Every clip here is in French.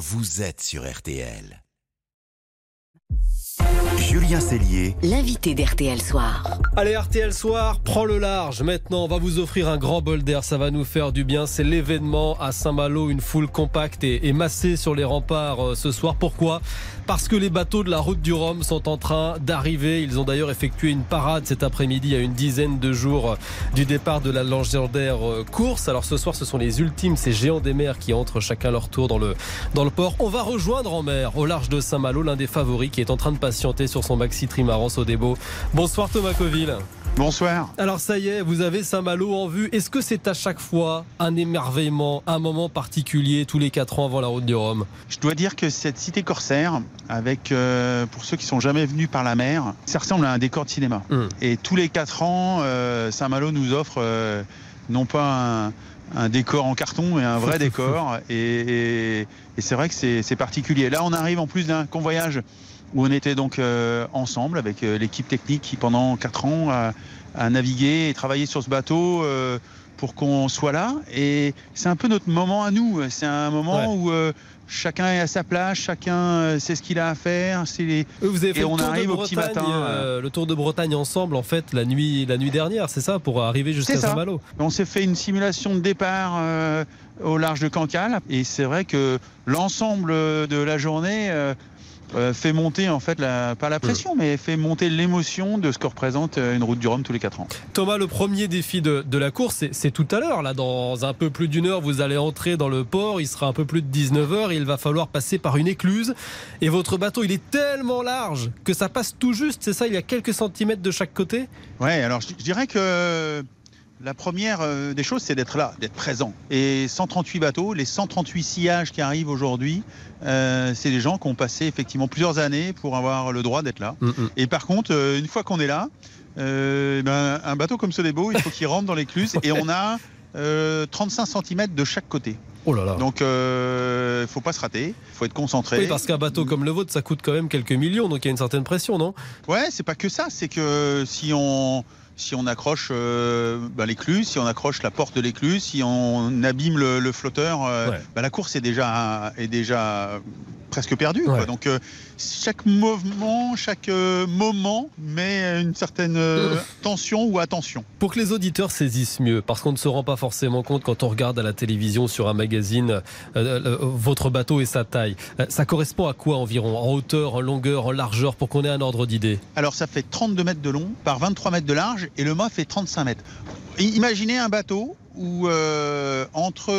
vous êtes sur RTL. Julien Cellier, l'invité d'RTL Soir. Allez, RTL Soir, prends le large. Maintenant, on va vous offrir un grand bol d'air. Ça va nous faire du bien. C'est l'événement à Saint-Malo. Une foule compacte et, massée sur les remparts euh, ce soir. Pourquoi? Parce que les bateaux de la route du Rhum sont en train d'arriver. Ils ont d'ailleurs effectué une parade cet après-midi à une dizaine de jours du départ de la légendaire euh, course. Alors ce soir, ce sont les ultimes, ces géants des mers qui entrent chacun leur tour dans le, dans le port. On va rejoindre en mer, au large de Saint-Malo, l'un des favoris qui est en train de patienter sur son maxi trimaran au débo. Bonsoir Thomas Coville. Bonsoir. Alors ça y est, vous avez Saint-Malo en vue. Est-ce que c'est à chaque fois un émerveillement, un moment particulier tous les quatre ans avant la route du Rhum? Je dois dire que cette cité corsaire, avec euh, pour ceux qui sont jamais venus par la mer, ça ressemble à un décor de cinéma. Hum. Et tous les quatre ans, euh, Saint-Malo nous offre euh, non pas un, décor en carton, mais un vrai décor. Et, et c'est vrai que c'est particulier. Là, on arrive en plus d'un convoyage où on était donc euh, ensemble avec euh, l'équipe technique qui pendant quatre ans a, navigué et travaillé sur ce bateau euh, pour qu'on soit là. Et c'est un peu notre moment à nous. C'est un moment où chacun est à sa place, chacun sait ce qu'il a à faire. Les... Vous avez fait et on arrive au petit matin. le Tour de Bretagne ensemble, en fait, la nuit, la nuit dernière, c'est ça, pour arriver jusqu'à Saint-Malo. On s'est fait une simulation de départ au large de Cancale, et c'est vrai que l'ensemble de la journée euh, fait monter en fait la, pas la pression, mais fait monter l'émotion de ce que représente euh, une route du Rhum tous les 4 ans. Thomas, le premier défi de, de la course, c'est tout à l'heure. Là, dans un peu plus d'une heure, vous allez entrer dans le port. Il sera un peu plus de 19 heures. il va falloir passer par une écluse. Et votre bateau, il est tellement large que ça passe tout juste. C'est ça Il y a quelques centimètres de chaque côté? Ouais. Alors, je dirais que la première euh, des choses, c'est d'être là, d'être présent. Et 138 bateaux, les 138 sillages qui arrivent aujourd'hui, euh, c'est des gens qui ont passé effectivement plusieurs années pour avoir le droit d'être là. Mm, mm. Et par contre, euh, une fois qu'on est là, ben, un bateau comme ce Sodebo, il faut qu'il rentre dans l'écluse et on a 35 cm de chaque côté. Oh là là. Donc, il faut pas se rater, il faut être concentré. Oui, parce qu'un bateau comme le vôtre, ça coûte quand même quelques millions, donc il y a une certaine pression, non? Ouais, c'est pas que ça, c'est que si on si on accroche euh, bah, l'écluse, si on accroche la porte de l'écluse, si on abîme le, flotteur, euh, bah, la course est déjà, est déjà presque perdu. Donc euh, chaque mouvement, chaque euh, moment met une certaine euh, tension ou attention. Pour que les auditeurs saisissent mieux, parce qu'on ne se rend pas forcément compte quand on regarde à la télévision sur un magazine votre bateau et sa taille. ça correspond à quoi environ? En hauteur, en longueur, en largeur, pour qu'on ait un ordre d'idée? Alors ça fait 32 mètres de long par 23 mètres de large et le mât fait 35 mètres. Imaginez un bateau où euh, entre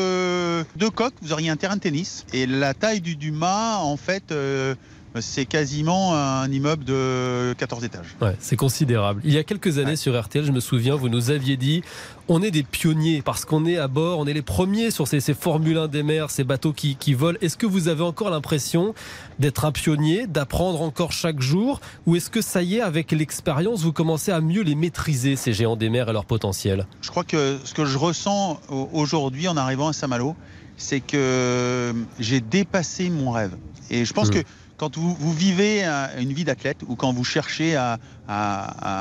deux coques, vous auriez un terrain de tennis. Et la taille du, mât, en fait, euh, c'est quasiment un immeuble de 14 étages. Ouais, c'est considérable. Il y a quelques années sur RTL, je me souviens, vous nous aviez dit on est des pionniers parce qu'on est à bord, on est les premiers sur ces, ces Formule 1 des mers, ces bateaux qui, qui volent. Est-ce que vous avez encore l'impression d'être un pionnier, d'apprendre encore chaque jour Ou est-ce que ça y est, avec l'expérience, vous commencez à mieux les maîtriser, ces géants des mers et leur potentiel? Je crois que ce que je ressens aujourd'hui en arrivant à Saint-Malo, c'est que j'ai dépassé mon rêve. Et je pense mmh. que quand vous, vivez une vie d'athlète ou quand vous cherchez à,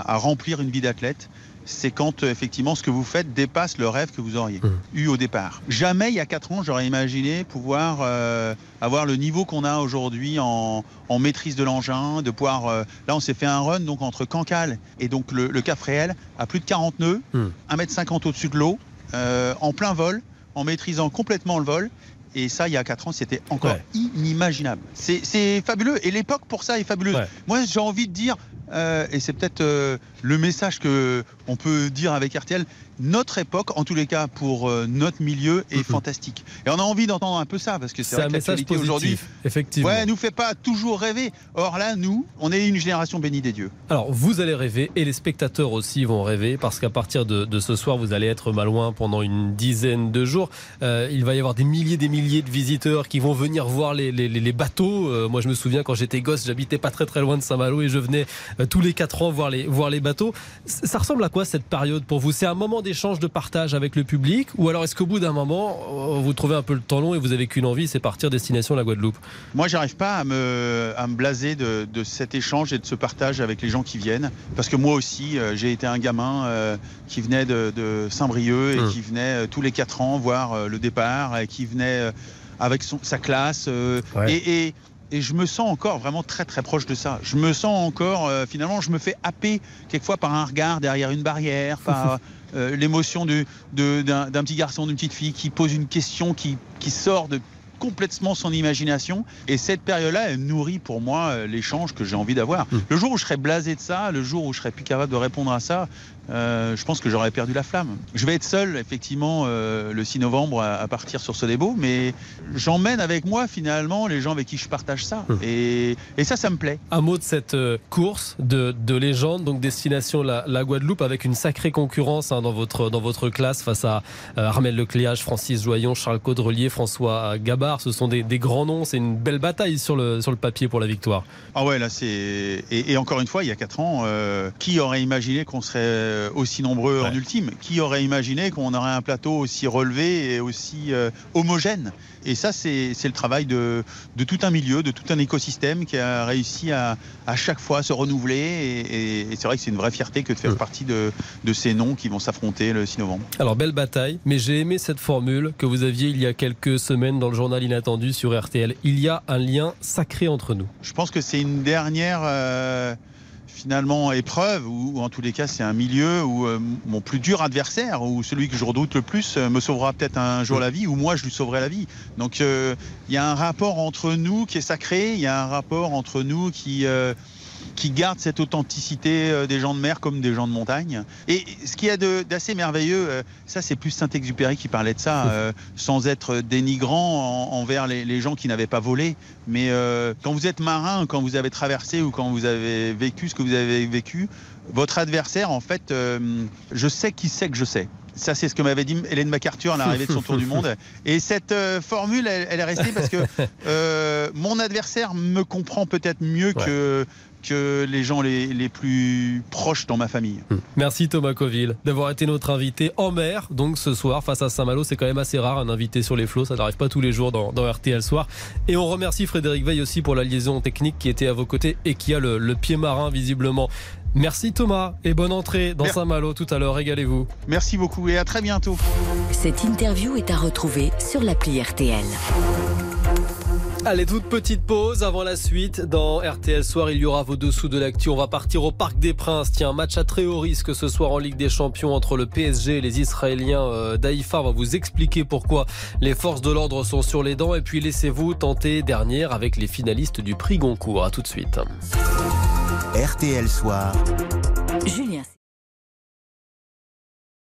remplir une vie d'athlète, c'est quand effectivement ce que vous faites dépasse le rêve que vous auriez mmh. eu au départ. Jamais il y a 4 ans j'aurais imaginé pouvoir euh, avoir le niveau qu'on a aujourd'hui en, maîtrise de l'engin, de pouvoir... Euh, là on s'est fait un run donc entre Cancale et donc le, Cap Réel à plus de 40 nœuds, 1m50 mmh. au-dessus de l'eau, euh, en plein vol, en maîtrisant complètement le vol et ça, il y a 4 ans, c'était encore inimaginable. C'est fabuleux. Et l'époque, pour ça, est fabuleuse. Moi, j'ai envie de dire, euh, et c'est peut-être euh, le message que on peut dire avec RTL, notre époque, en tous les cas pour euh, notre milieu, est fantastique. Et on a envie d'entendre un peu ça, parce que c'est que l'actualité aujourd'hui, effectivement, ouais, nous fait pas toujours rêver. Or là, nous, on est une génération bénie des dieux. Alors, vous allez rêver, et les spectateurs aussi vont rêver, parce qu'à partir de, ce soir, vous allez être mal loin pendant une dizaine de jours. Il va y avoir des milliers, des milliers de visiteurs qui vont venir voir les, les, bateaux. Moi, je me souviens quand j'étais gosse, j'habitais pas très très loin de Saint-Malo et je venais tous les quatre ans voir les, voir les bateaux. Ça ressemble à quoi cette période pour vous? C'est un moment d'échange, de partage avec le public? Ou alors est-ce qu'au bout d'un moment, euh, vous trouvez un peu le temps long et vous avez qu'une envie, c'est partir destination la Guadeloupe? Moi, j'arrive pas à me, à me blaser de, cet échange et de ce partage avec les gens qui viennent. Parce que moi aussi, euh, j'ai été un gamin euh, qui venait de, Saint-Brieuc et hum. qui venait tous les 4 ans voir le départ et qui venait avec son, sa classe. euh, Ouais. et, et- et je me sens encore vraiment très très proche de ça. Je me sens encore, euh, finalement, je me fais happer quelquefois par un regard derrière une barrière, par euh, l'émotion du- de- d'un petit garçon, d'une petite fille qui pose une question qui, qui sort de complètement son imagination. Et cette période-là, elle nourrit pour moi euh, l'échange que j'ai envie d'avoir. Mm. Le jour où je serai blasé de ça, le jour où je serai plus capable de répondre à ça, euh, je pense que j'aurais perdu la flamme. Je vais être seul, effectivement, euh, le 6 novembre à, à partir sur ce débat, mais j'emmène avec moi, finalement, les gens avec qui je partage ça. Mm. Et, et ça, ça me plaît. Un mot de cette euh, course de, de légende, donc destination la, la Guadeloupe, avec une sacrée concurrence hein, dans, votre, dans votre classe face à euh, Armel Lecléage, Francis Joyon, Charles Caudrelier, François Gabard. Ce sont des, des grands noms. C'est une belle bataille sur le, sur le papier pour la victoire. Ah ouais, là c'est et, et encore une fois, il y a quatre ans, qui aurait imaginé qu'on serait aussi nombreux en ultime Qui aurait imaginé qu'on aurait un plateau aussi relevé et aussi euh, homogène Et ça, c'est le travail de, de tout un milieu, de tout un écosystème qui a réussi à, à chaque fois se renouveler. Et, et- et c'est vrai que c'est une vraie fierté que de faire partie de, de ces noms qui vont s'affronter le 6 novembre. Alors, belle bataille, mais j'ai aimé cette formule que vous aviez il y a quelques semaines dans le journal Inattendu sur RTL. Il y a un lien sacré entre nous. Je pense que c'est une dernière euh, finalement épreuve, ou, en tous les cas c'est un milieu où euh, mon plus dur adversaire, ou celui que je redoute le plus, euh, me sauvera peut-être un jour la vie, ou moi je lui sauverai la vie. Donc euh, il y a un rapport entre nous qui est sacré, il y a un rapport entre nous qui... qui garde cette authenticité euh, des gens de mer comme des gens de montagne. Et ce qu'il y a d'assez merveilleux, euh, ça c'est plus Saint-Exupéry qui parlait de ça, euh, sans être dénigrant en- envers les, les gens qui n'avaient pas volé. Mais euh, quand vous êtes marin, quand vous avez traversé ou quand vous avez vécu ce que vous avez vécu, votre adversaire, en fait, euh, je sais qui sait que je sais. Ça, c'est ce que m'avait dit Hélène MacArthur à l'arrivée de son tour du monde. Et cette euh, formule, elle, elle est restée parce que euh, mon adversaire me comprend peut-être mieux Ouais. que, que les gens les, les plus proches dans ma famille. Merci Thomas Coville d'avoir été notre invité en mer. Donc ce soir face à Saint-Malo, c'est quand même assez rare un invité sur les flots, ça n'arrive pas tous les jours dans, dans RTL Soir. Et on remercie Frédéric Veil aussi pour la liaison technique qui était à vos côtés et qui a le, le pied marin visiblement. Merci Thomas et bonne entrée dans. Saint-Malo tout à l'heure, régalez-vous. Merci beaucoup et à très bientôt. Cette interview est à retrouver sur l'appli RTL. Allez, toute petite pause avant la suite. Dans RTL Soir, il y aura vos dessous de l'actu. On va partir au Parc des Princes. Tiens, match à très haut risque ce soir en Ligue des Champions entre le PSG et les Israéliens euh, d'Haïfa. On va vous expliquer pourquoi les forces de l'ordre sont sur les dents. Et puis laissez-vous tenter dernière avec les finalistes du prix Goncourt. À tout de suite. RTL Soir.